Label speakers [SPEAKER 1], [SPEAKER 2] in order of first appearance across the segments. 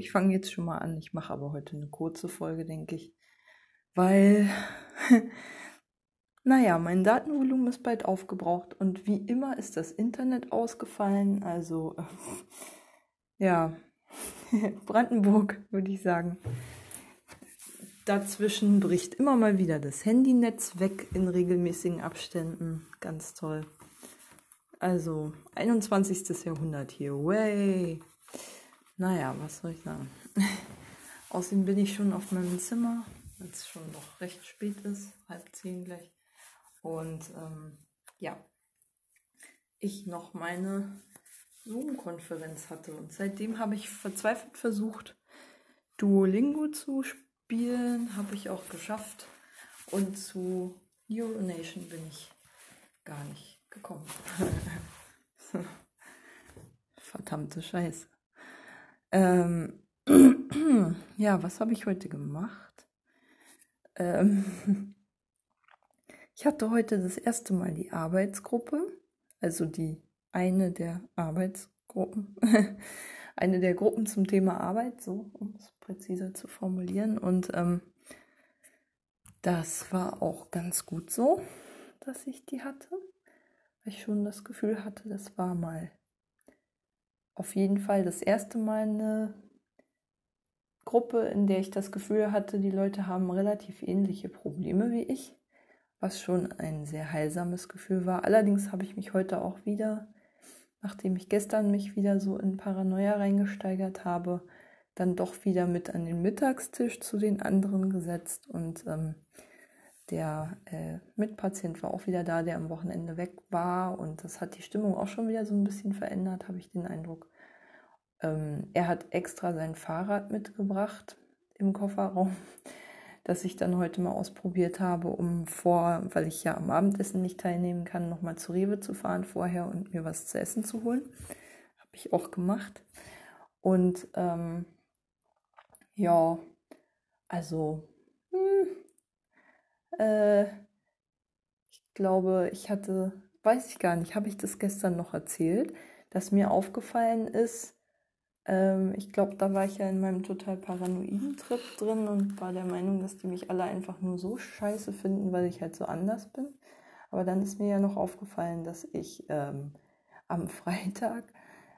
[SPEAKER 1] ich fange jetzt schon mal an. Ich mache aber heute eine kurze Folge, denke ich. Weil, naja, mein Datenvolumen ist bald aufgebraucht und wie immer ist das Internet ausgefallen. Also, ja, Brandenburg, würde ich sagen. Dazwischen bricht immer mal wieder das Handynetz weg in regelmäßigen Abständen. Ganz toll. Also 21. Jahrhundert hier. Way. Naja, was soll ich sagen? Außerdem bin ich schon auf meinem Zimmer, weil es schon noch recht spät ist, halb zehn gleich. Und ähm, ja, ich noch meine Zoom-Konferenz hatte. Und seitdem habe ich verzweifelt versucht, Duolingo zu spielen. Habe ich auch geschafft. Und zu Euronation bin ich gar nicht gekommen. Verdammte Scheiße. Ähm, ja, was habe ich heute gemacht? Ähm, ich hatte heute das erste Mal die Arbeitsgruppe, also die eine der Arbeitsgruppen, eine der Gruppen zum Thema Arbeit, so um es präziser zu formulieren. Und ähm, das war auch ganz gut so, dass ich die hatte weil ich schon das Gefühl hatte, das war mal auf jeden Fall das erste Mal eine Gruppe, in der ich das Gefühl hatte, die Leute haben relativ ähnliche Probleme wie ich, was schon ein sehr heilsames Gefühl war. Allerdings habe ich mich heute auch wieder, nachdem ich gestern mich wieder so in Paranoia reingesteigert habe, dann doch wieder mit an den Mittagstisch zu den anderen gesetzt und ähm, der äh, Mitpatient war auch wieder da, der am Wochenende weg war und das hat die Stimmung auch schon wieder so ein bisschen verändert, habe ich den Eindruck. Ähm, er hat extra sein Fahrrad mitgebracht im Kofferraum, das ich dann heute mal ausprobiert habe, um vor, weil ich ja am Abendessen nicht teilnehmen kann, nochmal zu Rewe zu fahren vorher und mir was zu essen zu holen. Habe ich auch gemacht. Und ähm, ja, also äh, ich glaube, ich hatte, weiß ich gar nicht, habe ich das gestern noch erzählt, dass mir aufgefallen ist, ähm, ich glaube, da war ich ja in meinem total paranoiden Trip drin und war der Meinung, dass die mich alle einfach nur so scheiße finden, weil ich halt so anders bin. Aber dann ist mir ja noch aufgefallen, dass ich ähm, am Freitag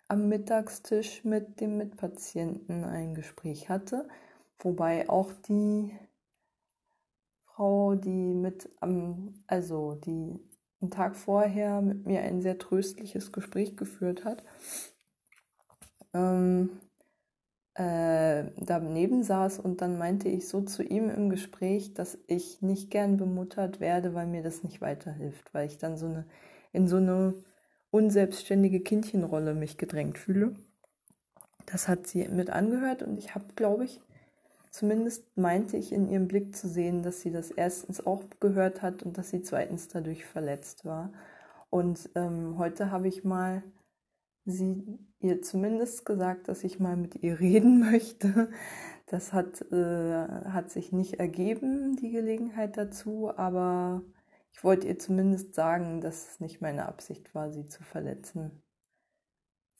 [SPEAKER 1] am Mittagstisch mit dem Mitpatienten ein Gespräch hatte, wobei auch die Frau, die mit am, also die einen Tag vorher mit mir ein sehr tröstliches Gespräch geführt hat, ähm, äh, daneben saß und dann meinte ich so zu ihm im Gespräch, dass ich nicht gern bemuttert werde, weil mir das nicht weiterhilft, weil ich dann so eine in so eine unselbstständige Kindchenrolle mich gedrängt fühle. Das hat sie mit angehört und ich habe, glaube ich, Zumindest meinte ich in ihrem Blick zu sehen, dass sie das erstens auch gehört hat und dass sie zweitens dadurch verletzt war. Und ähm, heute habe ich mal sie ihr zumindest gesagt, dass ich mal mit ihr reden möchte. Das hat, äh, hat sich nicht ergeben, die Gelegenheit dazu, aber ich wollte ihr zumindest sagen, dass es nicht meine Absicht war, sie zu verletzen,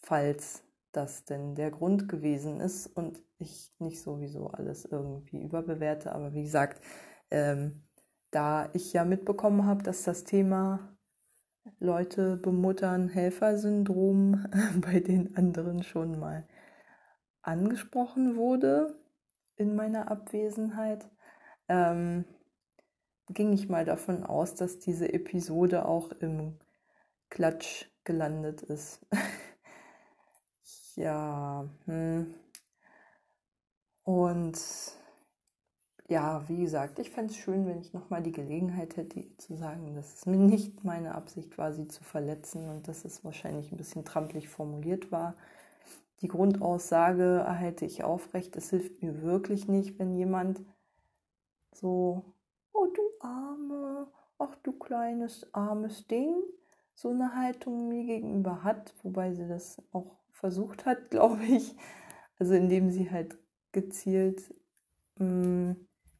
[SPEAKER 1] falls das denn der Grund gewesen ist und ich nicht sowieso alles irgendwie überbewerte. Aber wie gesagt, ähm, da ich ja mitbekommen habe, dass das Thema Leute bemuttern Helfersyndrom bei den anderen schon mal angesprochen wurde in meiner Abwesenheit, ähm, ging ich mal davon aus, dass diese Episode auch im Klatsch gelandet ist. ja, hm. Und ja, wie gesagt, ich fände es schön, wenn ich nochmal die Gelegenheit hätte, zu sagen, dass es mir nicht meine Absicht war, sie zu verletzen und dass es wahrscheinlich ein bisschen trampelig formuliert war. Die Grundaussage erhalte ich aufrecht. Es hilft mir wirklich nicht, wenn jemand so, oh du arme, ach du kleines armes Ding, so eine Haltung mir gegenüber hat, wobei sie das auch versucht hat, glaube ich. Also indem sie halt gezielt mh, mm,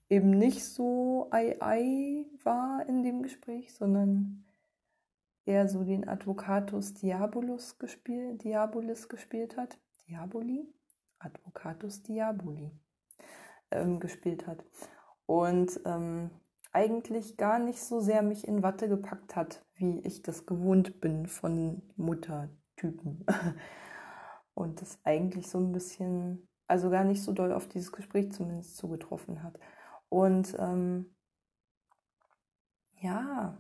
[SPEAKER 1] eben nicht so ei ei war in dem Gespräch, sondern eher so den Advocatus Diabolus gespielt, Diabolis gespielt hat. Diaboli? Advocatus Diaboli ähm, gespielt hat. Und ähm, eigentlich gar nicht so sehr mich in Watte gepackt hat, wie ich das gewohnt bin von Muttertypen. Und das eigentlich so ein bisschen, also gar nicht so doll auf dieses Gespräch zumindest zugetroffen hat. Und ähm, ja,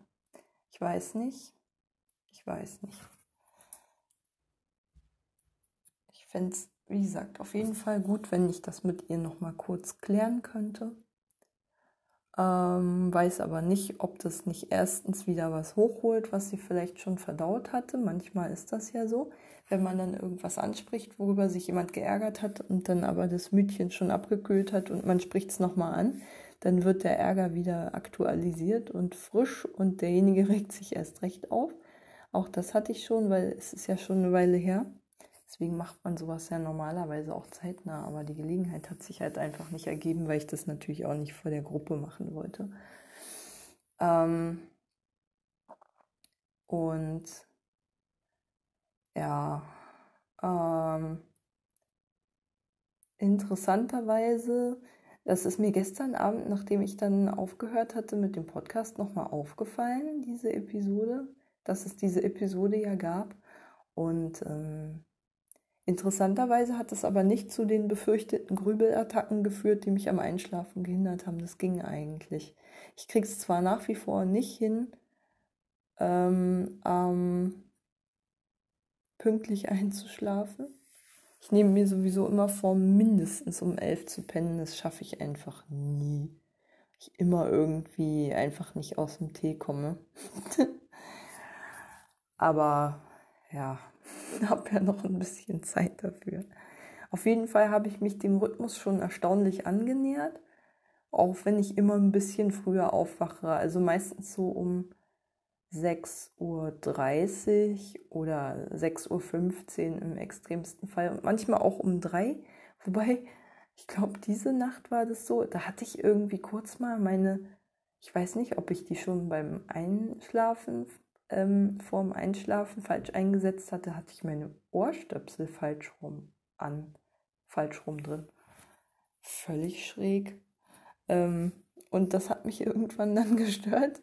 [SPEAKER 1] ich weiß nicht. Ich weiß nicht. Ich fände es, wie gesagt, auf jeden Fall gut, wenn ich das mit ihr nochmal kurz klären könnte. Ähm, weiß aber nicht, ob das nicht erstens wieder was hochholt, was sie vielleicht schon verdaut hatte. Manchmal ist das ja so, wenn man dann irgendwas anspricht, worüber sich jemand geärgert hat und dann aber das Mütchen schon abgekühlt hat und man spricht es nochmal an, dann wird der Ärger wieder aktualisiert und frisch und derjenige regt sich erst recht auf. Auch das hatte ich schon, weil es ist ja schon eine Weile her. Deswegen macht man sowas ja normalerweise auch zeitnah, aber die Gelegenheit hat sich halt einfach nicht ergeben, weil ich das natürlich auch nicht vor der Gruppe machen wollte. Ähm und ja, ähm interessanterweise, das ist mir gestern Abend, nachdem ich dann aufgehört hatte mit dem Podcast, nochmal aufgefallen, diese Episode, dass es diese Episode ja gab. Und ähm, Interessanterweise hat es aber nicht zu den befürchteten Grübelattacken geführt, die mich am Einschlafen gehindert haben. Das ging eigentlich. Ich kriege es zwar nach wie vor nicht hin, ähm, ähm, pünktlich einzuschlafen. Ich nehme mir sowieso immer vor, mindestens um elf zu pennen. Das schaffe ich einfach nie. Ich immer irgendwie einfach nicht aus dem Tee komme. Aber ja, habe ja noch ein bisschen Zeit dafür. Auf jeden Fall habe ich mich dem Rhythmus schon erstaunlich angenähert, auch wenn ich immer ein bisschen früher aufwache. Also meistens so um 6.30 Uhr oder 6.15 Uhr im extremsten Fall und manchmal auch um 3. Wobei, ich glaube, diese Nacht war das so, da hatte ich irgendwie kurz mal meine, ich weiß nicht, ob ich die schon beim Einschlafen ähm, vorm Einschlafen falsch eingesetzt hatte, hatte ich meine Ohrstöpsel falsch rum an, falsch rum drin. Völlig schräg. Ähm, und das hat mich irgendwann dann gestört.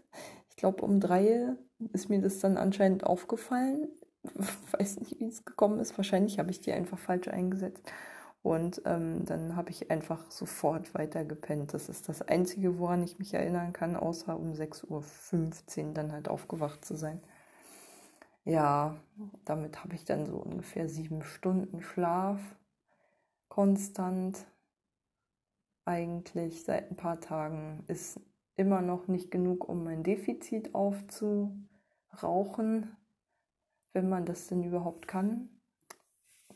[SPEAKER 1] Ich glaube, um drei ist mir das dann anscheinend aufgefallen. Weiß nicht, wie es gekommen ist. Wahrscheinlich habe ich die einfach falsch eingesetzt. Und ähm, dann habe ich einfach sofort weiter gepennt. Das ist das Einzige, woran ich mich erinnern kann, außer um 6.15 Uhr dann halt aufgewacht zu sein. Ja, damit habe ich dann so ungefähr sieben Stunden Schlaf konstant. Eigentlich seit ein paar Tagen ist immer noch nicht genug, um mein Defizit aufzurauchen, wenn man das denn überhaupt kann.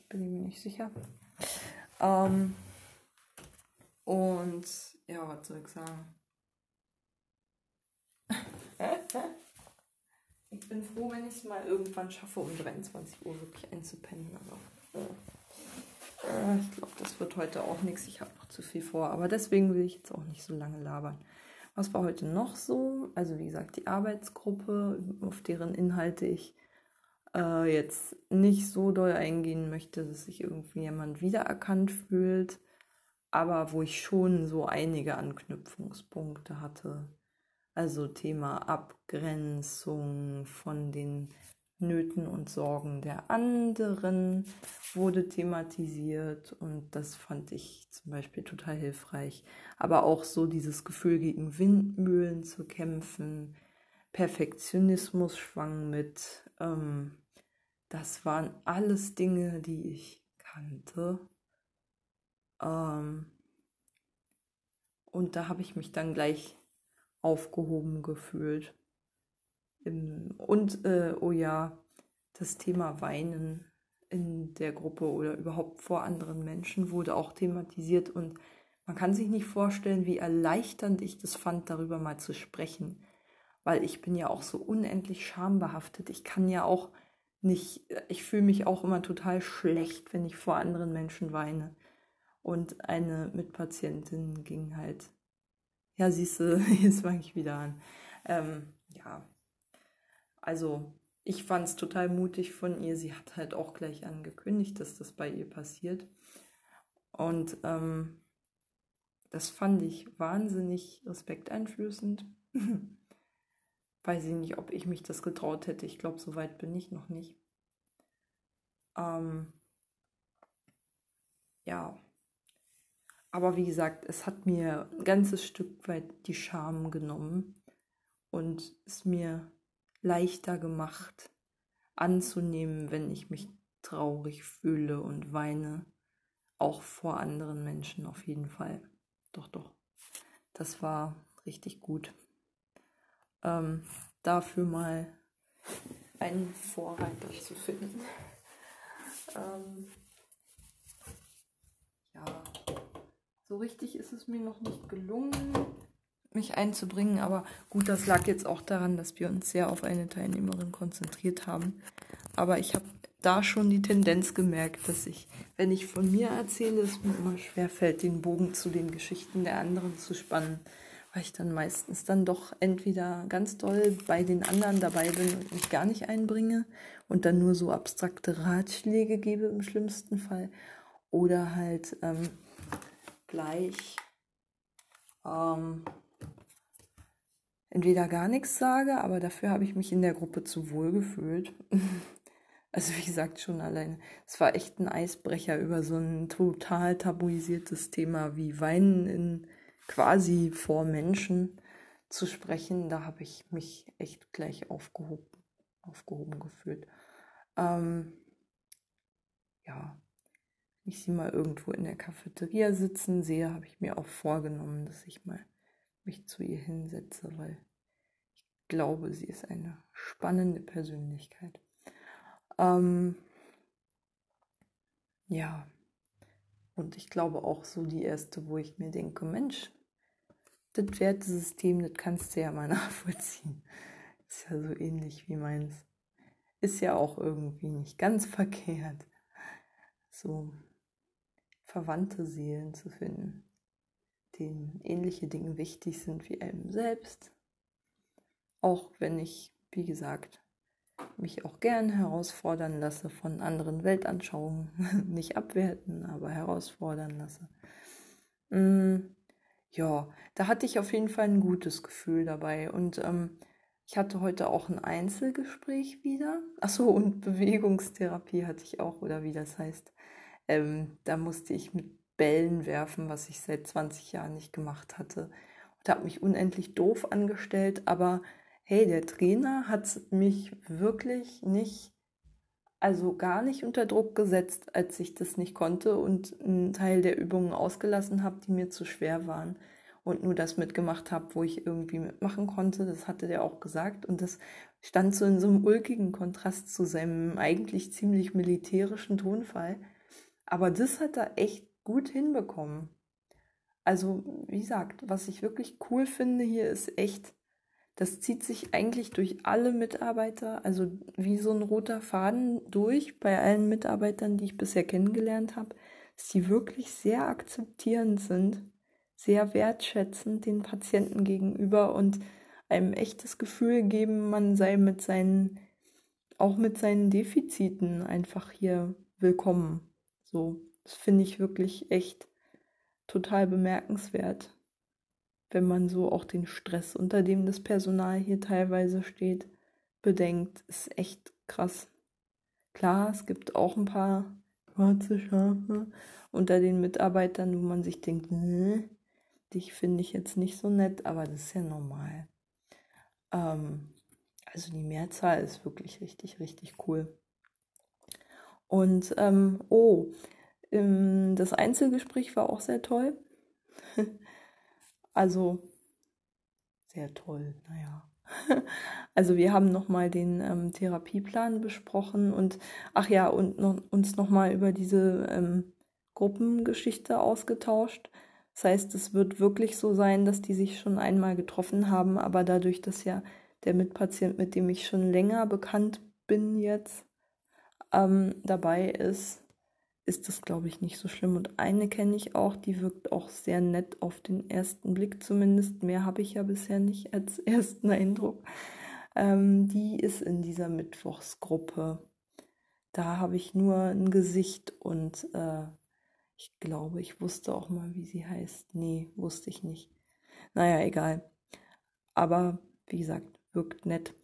[SPEAKER 1] Bin ich mir nicht sicher. Ähm, und ja, was soll ich sagen? ich bin froh, wenn ich es mal irgendwann schaffe, um 23 Uhr wirklich einzupennen. Aber äh, ich glaube, das wird heute auch nichts. Ich habe noch zu viel vor. Aber deswegen will ich jetzt auch nicht so lange labern. Was war heute noch so? Also wie gesagt, die Arbeitsgruppe, auf deren Inhalte ich äh, jetzt nicht so doll eingehen möchte, dass sich irgendwie jemand wiedererkannt fühlt, aber wo ich schon so einige Anknüpfungspunkte hatte. Also Thema Abgrenzung von den Nöten und Sorgen der anderen wurde thematisiert und das fand ich zum Beispiel total hilfreich. Aber auch so dieses Gefühl gegen Windmühlen zu kämpfen, Perfektionismus schwang mit, ähm, das waren alles Dinge, die ich kannte. Ähm, und da habe ich mich dann gleich aufgehoben gefühlt. Und, äh, oh ja, das Thema Weinen in der Gruppe oder überhaupt vor anderen Menschen wurde auch thematisiert und man kann sich nicht vorstellen, wie erleichternd ich das fand, darüber mal zu sprechen, weil ich bin ja auch so unendlich schambehaftet. Ich kann ja auch nicht, ich fühle mich auch immer total schlecht, wenn ich vor anderen Menschen weine. Und eine Mitpatientin ging halt, ja, siehst du, jetzt fange ich wieder an. Ähm, ja, also ich fand es total mutig von ihr. Sie hat halt auch gleich angekündigt, dass das bei ihr passiert. Und ähm, das fand ich wahnsinnig respekteinflößend. Weiß ich nicht, ob ich mich das getraut hätte. Ich glaube, so weit bin ich noch nicht. Ähm, ja. Aber wie gesagt, es hat mir ein ganzes Stück weit die Scham genommen und es mir leichter gemacht anzunehmen, wenn ich mich traurig fühle und weine. Auch vor anderen Menschen auf jeden Fall. Doch, doch. Das war richtig gut. Ähm, dafür mal einen Vorreiter zu finden. Ähm, ja, so richtig ist es mir noch nicht gelungen, mich einzubringen, aber gut, das lag jetzt auch daran, dass wir uns sehr auf eine Teilnehmerin konzentriert haben. Aber ich habe da schon die Tendenz gemerkt, dass ich, wenn ich von mir erzähle, es mir immer schwer fällt, den Bogen zu den Geschichten der anderen zu spannen, weil ich dann meistens dann doch entweder ganz doll bei den anderen dabei bin und mich gar nicht einbringe und dann nur so abstrakte Ratschläge gebe im schlimmsten Fall oder halt ähm, gleich ähm, entweder gar nichts sage, aber dafür habe ich mich in der Gruppe zu wohl gefühlt. Also wie gesagt, schon alleine. Es war echt ein Eisbrecher über so ein total tabuisiertes Thema wie Weinen in quasi vor Menschen zu sprechen. Da habe ich mich echt gleich aufgehoben, aufgehoben gefühlt. Ähm, ja, wenn ich sie mal irgendwo in der Cafeteria sitzen sehe, habe ich mir auch vorgenommen, dass ich mal mich zu ihr hinsetze, weil ich glaube, sie ist eine spannende Persönlichkeit. Ähm, ja, und ich glaube auch so die erste, wo ich mir denke, Mensch, das Wertesystem, das kannst du ja mal nachvollziehen. Ist ja so ähnlich wie meins. Ist ja auch irgendwie nicht ganz verkehrt, so verwandte Seelen zu finden, denen ähnliche Dinge wichtig sind wie einem selbst. Auch wenn ich, wie gesagt, mich auch gern herausfordern lasse von anderen Weltanschauungen. Nicht abwerten, aber herausfordern lasse. Mm, ja, da hatte ich auf jeden Fall ein gutes Gefühl dabei. Und ähm, ich hatte heute auch ein Einzelgespräch wieder. Achso, und Bewegungstherapie hatte ich auch, oder wie das heißt. Ähm, da musste ich mit Bällen werfen, was ich seit 20 Jahren nicht gemacht hatte. Und habe mich unendlich doof angestellt, aber hey, der Trainer hat mich wirklich nicht, also gar nicht unter Druck gesetzt, als ich das nicht konnte und einen Teil der Übungen ausgelassen habe, die mir zu schwer waren und nur das mitgemacht habe, wo ich irgendwie mitmachen konnte. Das hatte der auch gesagt und das stand so in so einem ulkigen Kontrast zu seinem eigentlich ziemlich militärischen Tonfall. Aber das hat er echt gut hinbekommen. Also, wie gesagt, was ich wirklich cool finde hier ist echt, das zieht sich eigentlich durch alle Mitarbeiter, also wie so ein roter Faden durch bei allen Mitarbeitern, die ich bisher kennengelernt habe, dass sie wirklich sehr akzeptierend sind, sehr wertschätzend den Patienten gegenüber und einem echtes Gefühl geben, man sei mit seinen, auch mit seinen Defiziten einfach hier willkommen. So, das finde ich wirklich echt total bemerkenswert wenn man so auch den Stress, unter dem das Personal hier teilweise steht, bedenkt, ist echt krass. Klar, es gibt auch ein paar schwarze Schafe unter den Mitarbeitern, wo man sich denkt, nee, dich finde ich jetzt nicht so nett, aber das ist ja normal. Ähm, also die Mehrzahl ist wirklich richtig, richtig cool. Und ähm, oh, ähm, das Einzelgespräch war auch sehr toll. Also sehr toll, naja. Also wir haben nochmal den ähm, Therapieplan besprochen und ach ja, und noch, uns nochmal über diese ähm, Gruppengeschichte ausgetauscht. Das heißt, es wird wirklich so sein, dass die sich schon einmal getroffen haben, aber dadurch, dass ja der Mitpatient, mit dem ich schon länger bekannt bin jetzt, ähm, dabei ist, ist das, glaube ich, nicht so schlimm. Und eine kenne ich auch, die wirkt auch sehr nett auf den ersten Blick zumindest. Mehr habe ich ja bisher nicht als ersten Eindruck. Ähm, die ist in dieser Mittwochsgruppe. Da habe ich nur ein Gesicht und äh, Ich glaube, ich wusste auch mal, wie sie heißt. Nee, wusste ich nicht. Naja, egal. Aber wie gesagt, wirkt nett.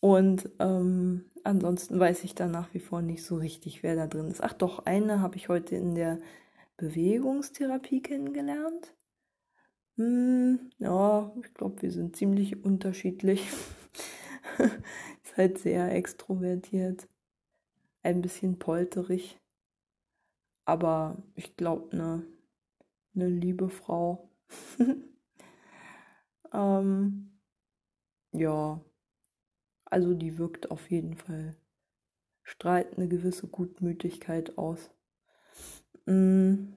[SPEAKER 1] Und ähm, ansonsten weiß ich da nach wie vor nicht so richtig, wer da drin ist. Ach doch, eine habe ich heute in der Bewegungstherapie kennengelernt. Hm, ja, ich glaube, wir sind ziemlich unterschiedlich. ist halt sehr extrovertiert, ein bisschen polterig, aber ich glaube, eine ne liebe Frau. ähm, ja, also die wirkt auf jeden Fall, strahlt eine gewisse Gutmütigkeit aus. Mm.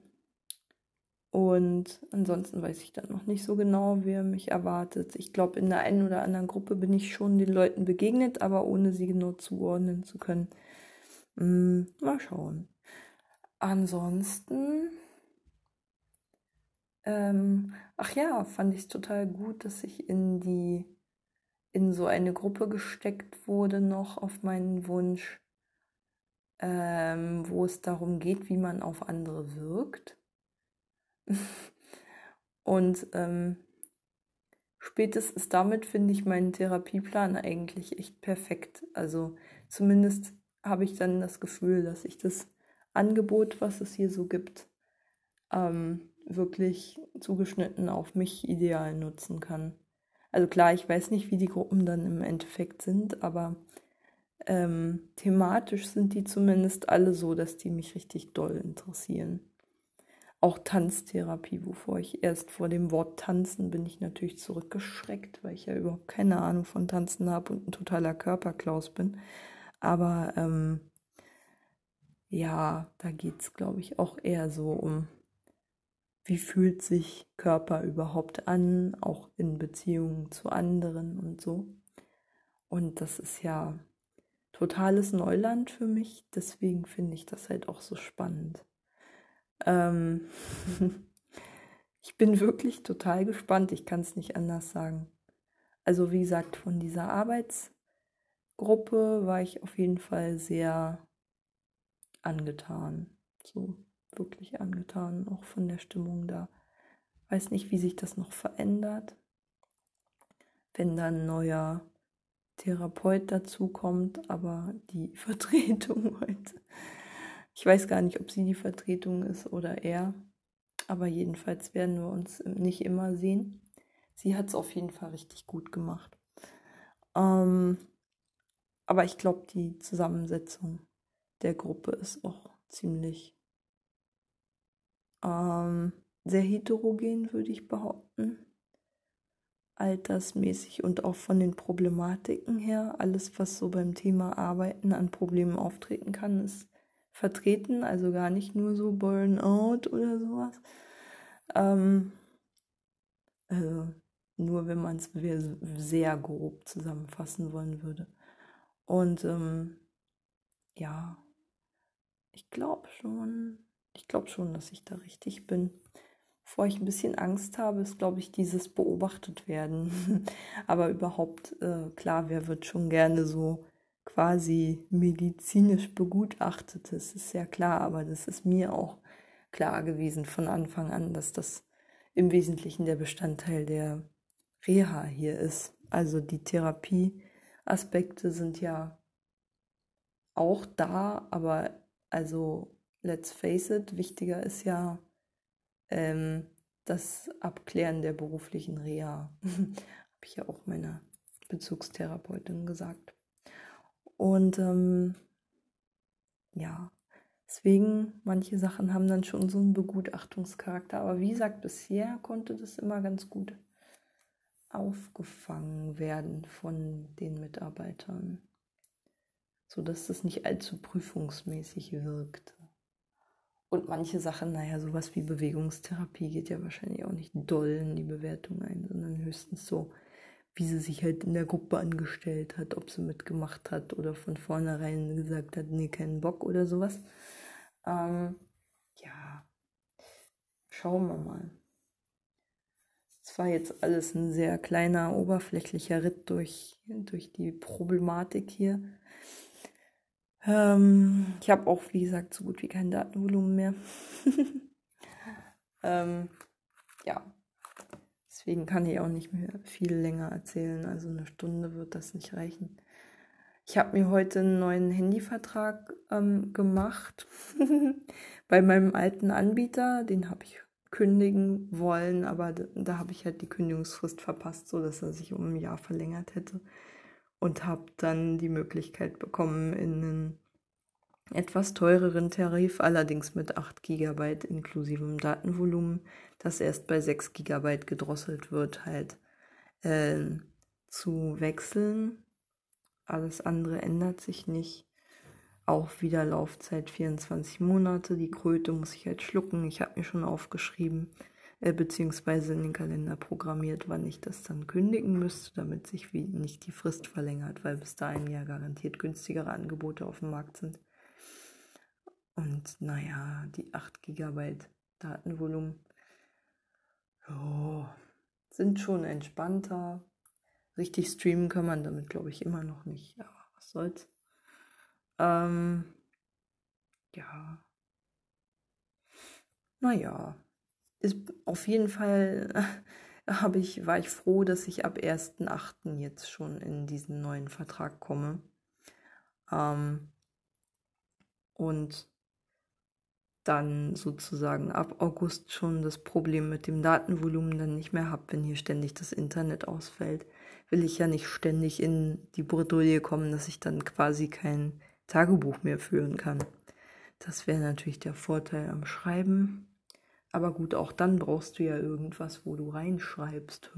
[SPEAKER 1] Und ansonsten weiß ich dann noch nicht so genau, wer mich erwartet. Ich glaube, in der einen oder anderen Gruppe bin ich schon den Leuten begegnet, aber ohne sie genau zuordnen zu können. Hm, mal schauen. Ansonsten, ähm, ach ja, fand ich es total gut, dass ich in die, in so eine Gruppe gesteckt wurde noch auf meinen Wunsch, ähm, wo es darum geht, wie man auf andere wirkt. Und ähm, spätestens damit finde ich meinen Therapieplan eigentlich echt perfekt. Also zumindest habe ich dann das Gefühl, dass ich das Angebot, was es hier so gibt, ähm, wirklich zugeschnitten auf mich ideal nutzen kann. Also klar, ich weiß nicht, wie die Gruppen dann im Endeffekt sind, aber ähm, thematisch sind die zumindest alle so, dass die mich richtig doll interessieren auch Tanztherapie, wovor ich erst vor dem Wort tanzen bin ich natürlich zurückgeschreckt, weil ich ja überhaupt keine Ahnung von Tanzen habe und ein totaler Körperklaus bin. Aber ähm, ja, da geht es, glaube ich, auch eher so um, wie fühlt sich Körper überhaupt an, auch in Beziehungen zu anderen und so. Und das ist ja totales Neuland für mich, deswegen finde ich das halt auch so spannend. Ähm, ich bin wirklich total gespannt. Ich kann es nicht anders sagen. Also wie gesagt, von dieser Arbeitsgruppe war ich auf jeden Fall sehr angetan. So wirklich angetan, auch von der Stimmung da. Weiß nicht, wie sich das noch verändert, wenn dann ein neuer Therapeut dazukommt, aber die Vertretung heute ich weiß gar nicht, ob sie die Vertretung ist oder er. Aber jedenfalls werden wir uns nicht immer sehen. Sie hat es auf jeden Fall richtig gut gemacht. Ähm, aber ich glaube, die Zusammensetzung der Gruppe ist auch ziemlich ähm, sehr heterogen, würde ich behaupten. Altersmäßig und auch von den Problematiken her. Alles, was so beim Thema Arbeiten an Problemen auftreten kann, ist vertreten, also gar nicht nur so Burnout oder sowas. Ähm, also nur wenn man es sehr grob zusammenfassen wollen würde. Und ähm, ja, ich glaube schon, ich glaube schon, dass ich da richtig bin. Bevor ich ein bisschen Angst habe, ist, glaube ich, dieses beobachtet werden. Aber überhaupt, äh, klar, wer wird schon gerne so quasi medizinisch begutachtet. Das ist ja klar, aber das ist mir auch klar gewesen von Anfang an, dass das im Wesentlichen der Bestandteil der Reha hier ist. Also die Therapieaspekte sind ja auch da, aber also let's face it, wichtiger ist ja ähm, das Abklären der beruflichen Reha. Habe ich ja auch meiner Bezugstherapeutin gesagt. Und ähm, ja, deswegen, manche Sachen haben dann schon so einen Begutachtungscharakter. Aber wie gesagt, bisher konnte das immer ganz gut aufgefangen werden von den Mitarbeitern, sodass das nicht allzu prüfungsmäßig wirkte. Und manche Sachen, naja, sowas wie Bewegungstherapie geht ja wahrscheinlich auch nicht doll in die Bewertung ein, sondern höchstens so wie sie sich halt in der Gruppe angestellt hat, ob sie mitgemacht hat oder von vornherein gesagt hat, nee, keinen Bock oder sowas. Ähm, ja, schauen wir mal. Es war jetzt alles ein sehr kleiner, oberflächlicher Ritt durch, durch die Problematik hier. Ähm, ich habe auch, wie gesagt, so gut wie kein Datenvolumen mehr. Ähm, ja, deswegen kann ich auch nicht mehr viel länger erzählen. Also eine Stunde wird das nicht reichen. Ich habe mir heute einen neuen Handyvertrag ähm, gemacht bei meinem alten Anbieter. Den habe ich kündigen wollen, aber da, da habe ich halt die Kündigungsfrist verpasst, so dass er sich um ein Jahr verlängert hätte und habe dann die Möglichkeit bekommen, in einen etwas teureren Tarif, allerdings mit 8 GB inklusive Datenvolumen, das erst bei 6 GB gedrosselt wird, halt äh, zu wechseln. Alles andere ändert sich nicht. Auch wieder Laufzeit 24 Monate. Die Kröte muss ich halt schlucken. Ich habe mir schon aufgeschrieben, äh, beziehungsweise in den Kalender programmiert, wann ich das dann kündigen müsste, damit sich wie nicht die Frist verlängert, weil bis dahin ja garantiert günstigere Angebote auf dem Markt sind. Und naja, die 8 GB Datenvolumen oh, sind schon entspannter. Richtig streamen kann man damit, glaube ich, immer noch nicht. Aber was soll's. Ähm, ja. Naja. Ist auf jeden Fall habe ich, war ich froh, dass ich ab 1.8. jetzt schon in diesen neuen Vertrag komme. Ähm, und dann sozusagen ab August schon das Problem mit dem Datenvolumen dann nicht mehr habe, wenn hier ständig das Internet ausfällt, will ich ja nicht ständig in die Bredouille kommen, dass ich dann quasi kein Tagebuch mehr führen kann. Das wäre natürlich der Vorteil am Schreiben. Aber gut, auch dann brauchst du ja irgendwas, wo du reinschreibst.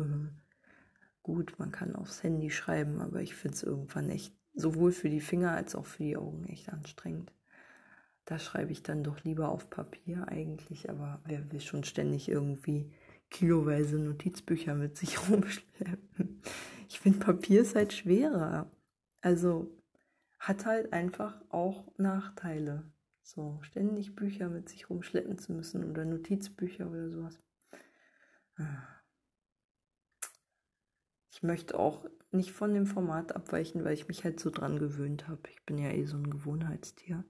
[SPEAKER 1] gut, man kann aufs Handy schreiben, aber ich finde es irgendwann echt sowohl für die Finger als auch für die Augen echt anstrengend. Da schreibe ich dann doch lieber auf Papier eigentlich, aber wer will schon ständig irgendwie kiloweise Notizbücher mit sich rumschleppen? Ich finde, Papier ist halt schwerer. Also hat halt einfach auch Nachteile. So, ständig Bücher mit sich rumschleppen zu müssen oder Notizbücher oder sowas. Ich möchte auch nicht von dem Format abweichen, weil ich mich halt so dran gewöhnt habe. Ich bin ja eh so ein Gewohnheitstier.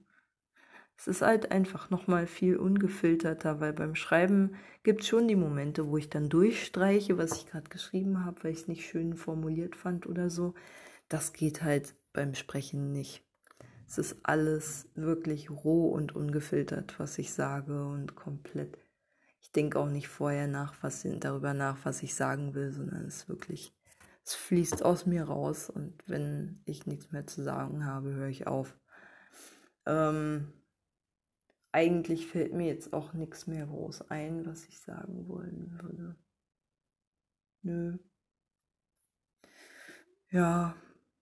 [SPEAKER 1] Es ist halt einfach nochmal viel ungefilterter, weil beim Schreiben gibt es schon die Momente, wo ich dann durchstreiche, was ich gerade geschrieben habe, weil ich es nicht schön formuliert fand oder so. Das geht halt beim Sprechen nicht. Es ist alles wirklich roh und ungefiltert, was ich sage und komplett. Ich denke auch nicht vorher nach, was darüber nach, was ich sagen will, sondern es ist wirklich, es fließt aus mir raus und wenn ich nichts mehr zu sagen habe, höre ich auf. Ähm, eigentlich fällt mir jetzt auch nichts mehr groß ein, was ich sagen wollen würde. Nö. Ja,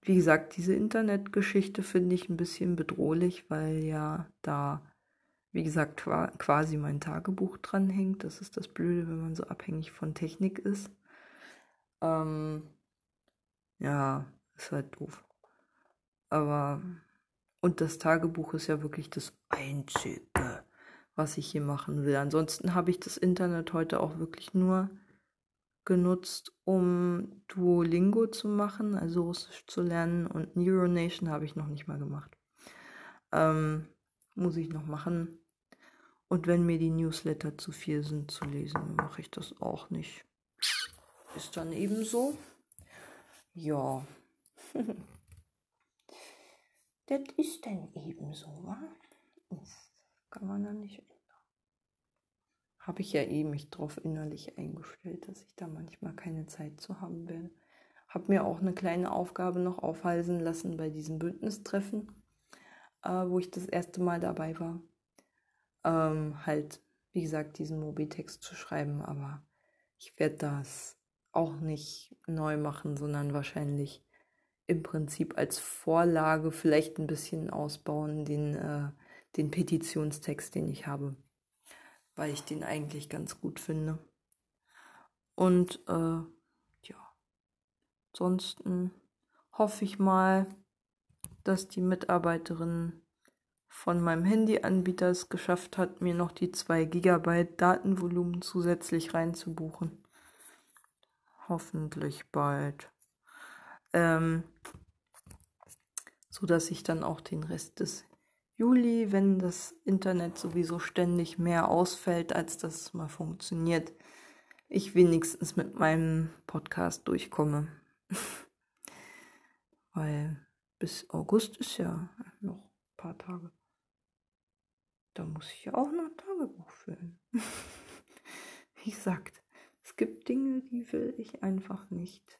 [SPEAKER 1] wie gesagt, diese Internetgeschichte finde ich ein bisschen bedrohlich, weil ja da, wie gesagt, quasi mein Tagebuch dranhängt. Das ist das Blöde, wenn man so abhängig von Technik ist. Ähm, ja, ist halt doof. Aber und das Tagebuch ist ja wirklich das Einzige, was ich hier machen will. Ansonsten habe ich das Internet heute auch wirklich nur genutzt, um Duolingo zu machen, also Russisch zu lernen. Und Neuronation habe ich noch nicht mal gemacht. Ähm, muss ich noch machen. Und wenn mir die Newsletter zu viel sind zu lesen, mache ich das auch nicht. Ist dann eben so. Ja. Das ist dann eben so, wa? Das kann man dann nicht. Habe ich ja eh mich drauf innerlich eingestellt, dass ich da manchmal keine Zeit zu haben werde. Habe mir auch eine kleine Aufgabe noch aufhalsen lassen bei diesem Bündnistreffen, äh, wo ich das erste Mal dabei war. Ähm, halt, wie gesagt, diesen Mobitext zu schreiben, aber ich werde das auch nicht neu machen, sondern wahrscheinlich im Prinzip als Vorlage vielleicht ein bisschen ausbauen, den, äh, den Petitionstext, den ich habe, weil ich den eigentlich ganz gut finde. Und äh, ja, ansonsten hoffe ich mal, dass die Mitarbeiterin von meinem Handyanbieter es geschafft hat, mir noch die 2 GB Datenvolumen zusätzlich reinzubuchen. Hoffentlich bald ähm, so dass ich dann auch den Rest des Juli, wenn das Internet sowieso ständig mehr ausfällt, als dass es mal funktioniert, ich wenigstens mit meinem Podcast durchkomme. Weil bis August ist ja noch ein paar Tage. Da muss ich ja auch noch Tagebuch führen. Wie gesagt, es gibt Dinge, die will ich einfach nicht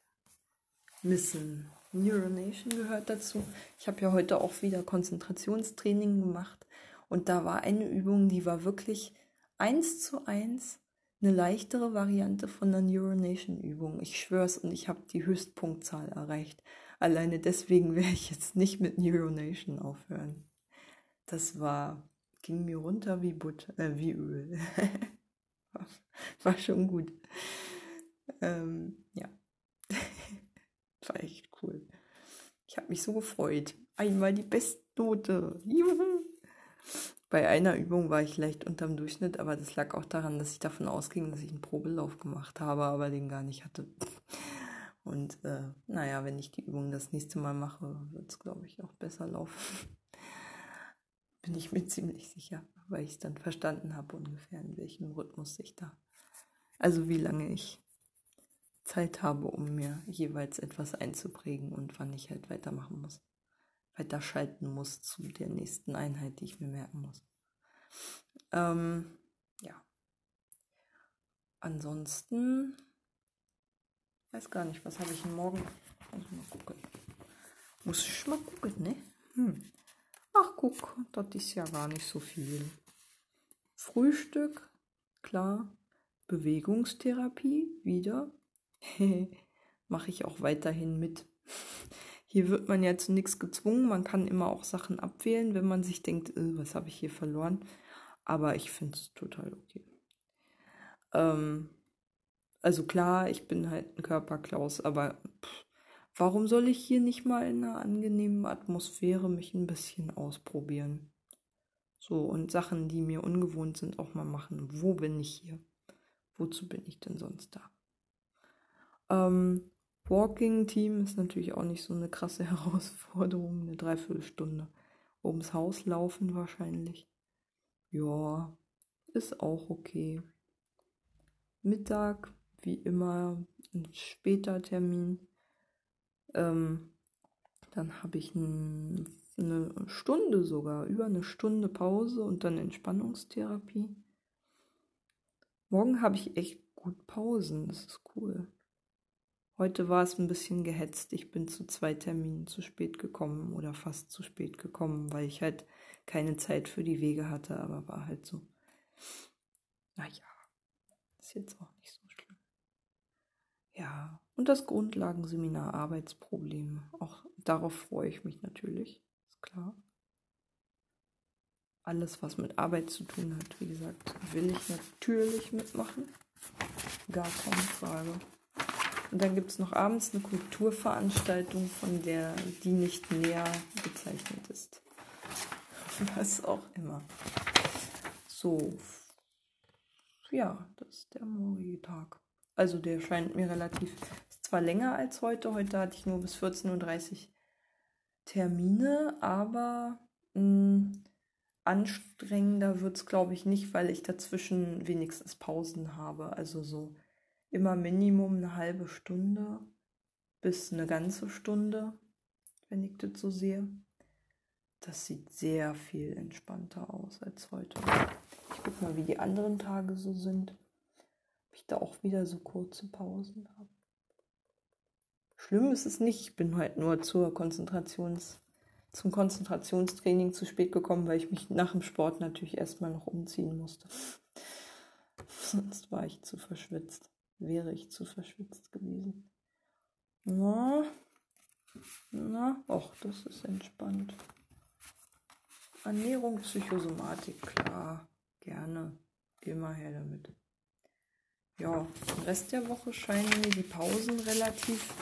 [SPEAKER 1] missen. Neuronation gehört dazu. Ich habe ja heute auch wieder Konzentrationstraining gemacht und da war eine Übung, die war wirklich eins zu eins eine leichtere Variante von der Neuronation-Übung. Ich schwör's und ich habe die Höchstpunktzahl erreicht. Alleine deswegen werde ich jetzt nicht mit Neuronation aufhören. Das war, ging mir runter wie Butter, äh, wie Öl. war schon gut. Ähm, ja. War echt cool. Ich habe mich so gefreut. Einmal die Bestnote. Juhu. Bei einer Übung war ich leicht unterm Durchschnitt, aber das lag auch daran, dass ich davon ausging, dass ich einen Probelauf gemacht habe, aber den gar nicht hatte. Und äh, naja, wenn ich die Übung das nächste Mal mache, wird es, glaube ich, auch besser laufen. Bin ich mir ziemlich sicher, weil ich es dann verstanden habe ungefähr, in welchem Rhythmus ich da. Also wie lange ich Zeit habe, um mir jeweils etwas einzuprägen und wann ich halt weitermachen muss. Weiterschalten muss zu der nächsten Einheit, die ich mir merken muss. Ähm, ja. Ansonsten weiß gar nicht, was habe ich morgen. Muss ich mal gucken. Muss ich mal gucken, ne? Hm. Ach, guck, das ist ja gar nicht so viel. Frühstück, klar. Bewegungstherapie, wieder. Mache ich auch weiterhin mit. Hier wird man ja zu nichts gezwungen. Man kann immer auch Sachen abwählen, wenn man sich denkt, äh, was habe ich hier verloren. Aber ich finde es total okay. Ähm, also klar, ich bin halt ein Körperklaus, aber pff, warum soll ich hier nicht mal in einer angenehmen Atmosphäre mich ein bisschen ausprobieren? So, und Sachen, die mir ungewohnt sind, auch mal machen. Wo bin ich hier? Wozu bin ich denn sonst da? Ähm, Walking-Team ist natürlich auch nicht so eine krasse Herausforderung. Eine Dreiviertelstunde ums Haus laufen wahrscheinlich. Ja, ist auch okay. Mittag, wie immer, ein später Termin. Ähm, dann habe ich ein, eine Stunde sogar, über eine Stunde Pause und dann Entspannungstherapie. Morgen habe ich echt gut Pausen, das ist cool. Heute war es ein bisschen gehetzt. Ich bin zu zwei Terminen zu spät gekommen oder fast zu spät gekommen, weil ich halt keine Zeit für die Wege hatte, aber war halt so. Naja, ist jetzt auch nicht so schlimm. Ja, und das Grundlagenseminar Arbeitsprobleme. Auch darauf freue ich mich natürlich, ist klar. Alles, was mit Arbeit zu tun hat, wie gesagt, will ich natürlich mitmachen. Gar keine Frage. Und dann gibt es noch abends eine Kulturveranstaltung, von der die nicht näher bezeichnet ist. Was auch immer. So. Ja, das ist der morgige Tag. Also der scheint mir relativ, ist zwar länger als heute, heute hatte ich nur bis 14.30 Uhr Termine, aber mh, hm, anstrengender wird es, glaube ich, nicht, weil ich dazwischen wenigstens Pausen habe. Also so immer Minimum eine halbe Stunde bis eine ganze Stunde, wenn ich das so sehe. Das sieht sehr viel entspannter aus als heute. Ich gucke mal, wie die anderen Tage so sind. Ob ich da auch wieder so kurze Pausen habe. Schlimm ist es nicht. Ich bin halt nur zur Konzentrations, zum Konzentrationstraining zu spät gekommen, weil ich mich nach dem Sport natürlich erstmal noch umziehen musste. Sonst war ich zu verschwitzt wäre ich zu verschwitzt gewesen. Na, na, och, das ist entspannt. Ernährung, Psychosomatik, klar, gerne, immer her damit. Ja, den Rest der Woche scheinen mir die Pausen relativ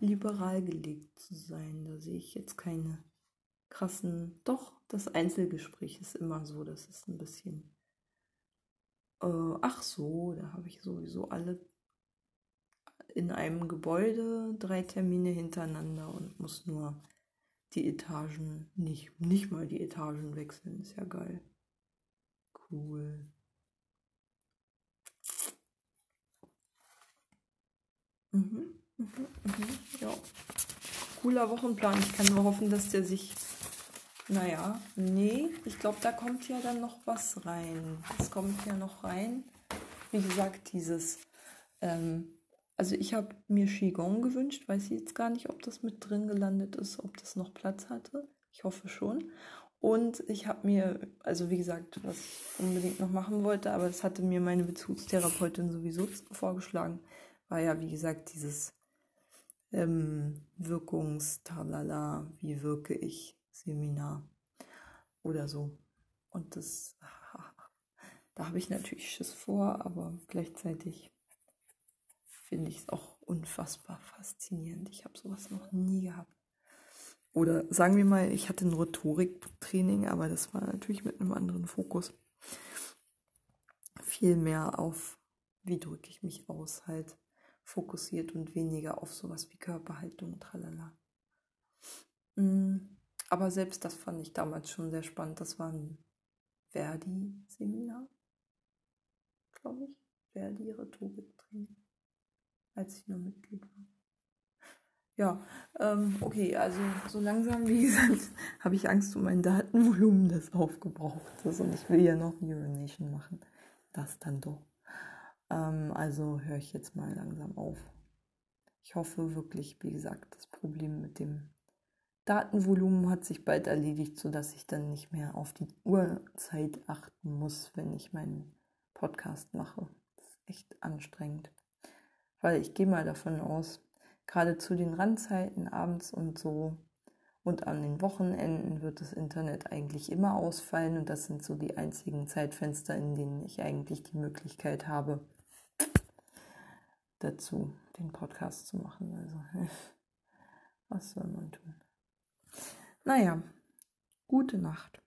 [SPEAKER 1] liberal gelegt zu sein. Da sehe ich jetzt keine krassen. Doch, das Einzelgespräch ist immer so, das ist ein bisschen äh, ach so, da habe ich sowieso alle in einem Gebäude drei Termine hintereinander und muss nur die Etagen nicht, nicht mal die Etagen wechseln. Ist ja geil. Cool. Mhm, mhm, mhm, ja. Cooler Wochenplan. Ich kann nur hoffen, dass der sich. Naja, nee, ich glaube, da kommt ja dann noch was rein. Es kommt ja noch rein. Wie gesagt, dieses. Ähm, also ich habe mir Qigong gewünscht, weiß jetzt gar nicht, ob das mit drin gelandet ist, ob das noch Platz hatte. Ich hoffe schon. Und ich habe mir, also wie gesagt, was ich unbedingt noch machen wollte, aber das hatte mir meine Bezugstherapeutin sowieso vorgeschlagen, war ja, wie gesagt, dieses ähm, Wirkungstalala, wie wirke ich, Seminar oder so. Und das, da habe ich natürlich Schiss vor, aber gleichzeitig finde ich es auch unfassbar faszinierend. Ich habe sowas noch nie gehabt. Oder sagen wir mal, ich hatte ein Rhetoriktraining, aber das war natürlich mit einem anderen Fokus. Viel mehr auf, wie drücke ich mich aus, halt fokussiert und weniger auf sowas wie Körperhaltung, tralala. Mm, aber selbst das fand ich damals schon sehr spannend. Das war ein Verdi-Seminar, glaube ich. Verdi-Rhetoriktraining als ich noch Mitglied war. Ja, ähm, okay, also so langsam, wie gesagt, habe ich Angst um mein Datenvolumen, das aufgebraucht ist. Und ich will ja noch Urination machen. Das dann doch. Ähm, also höre ich jetzt mal langsam auf. Ich hoffe wirklich, wie gesagt, das Problem mit dem Datenvolumen hat sich bald erledigt, sodass ich dann nicht mehr auf die Uhrzeit achten muss, wenn ich meinen Podcast mache. Das ist echt anstrengend. Weil ich gehe mal davon aus, gerade zu den Randzeiten abends und so und an den Wochenenden wird das Internet eigentlich immer ausfallen und das sind so die einzigen Zeitfenster, in denen ich eigentlich die Möglichkeit habe, dazu den Podcast zu machen. Also, was soll man tun? Naja, gute Nacht.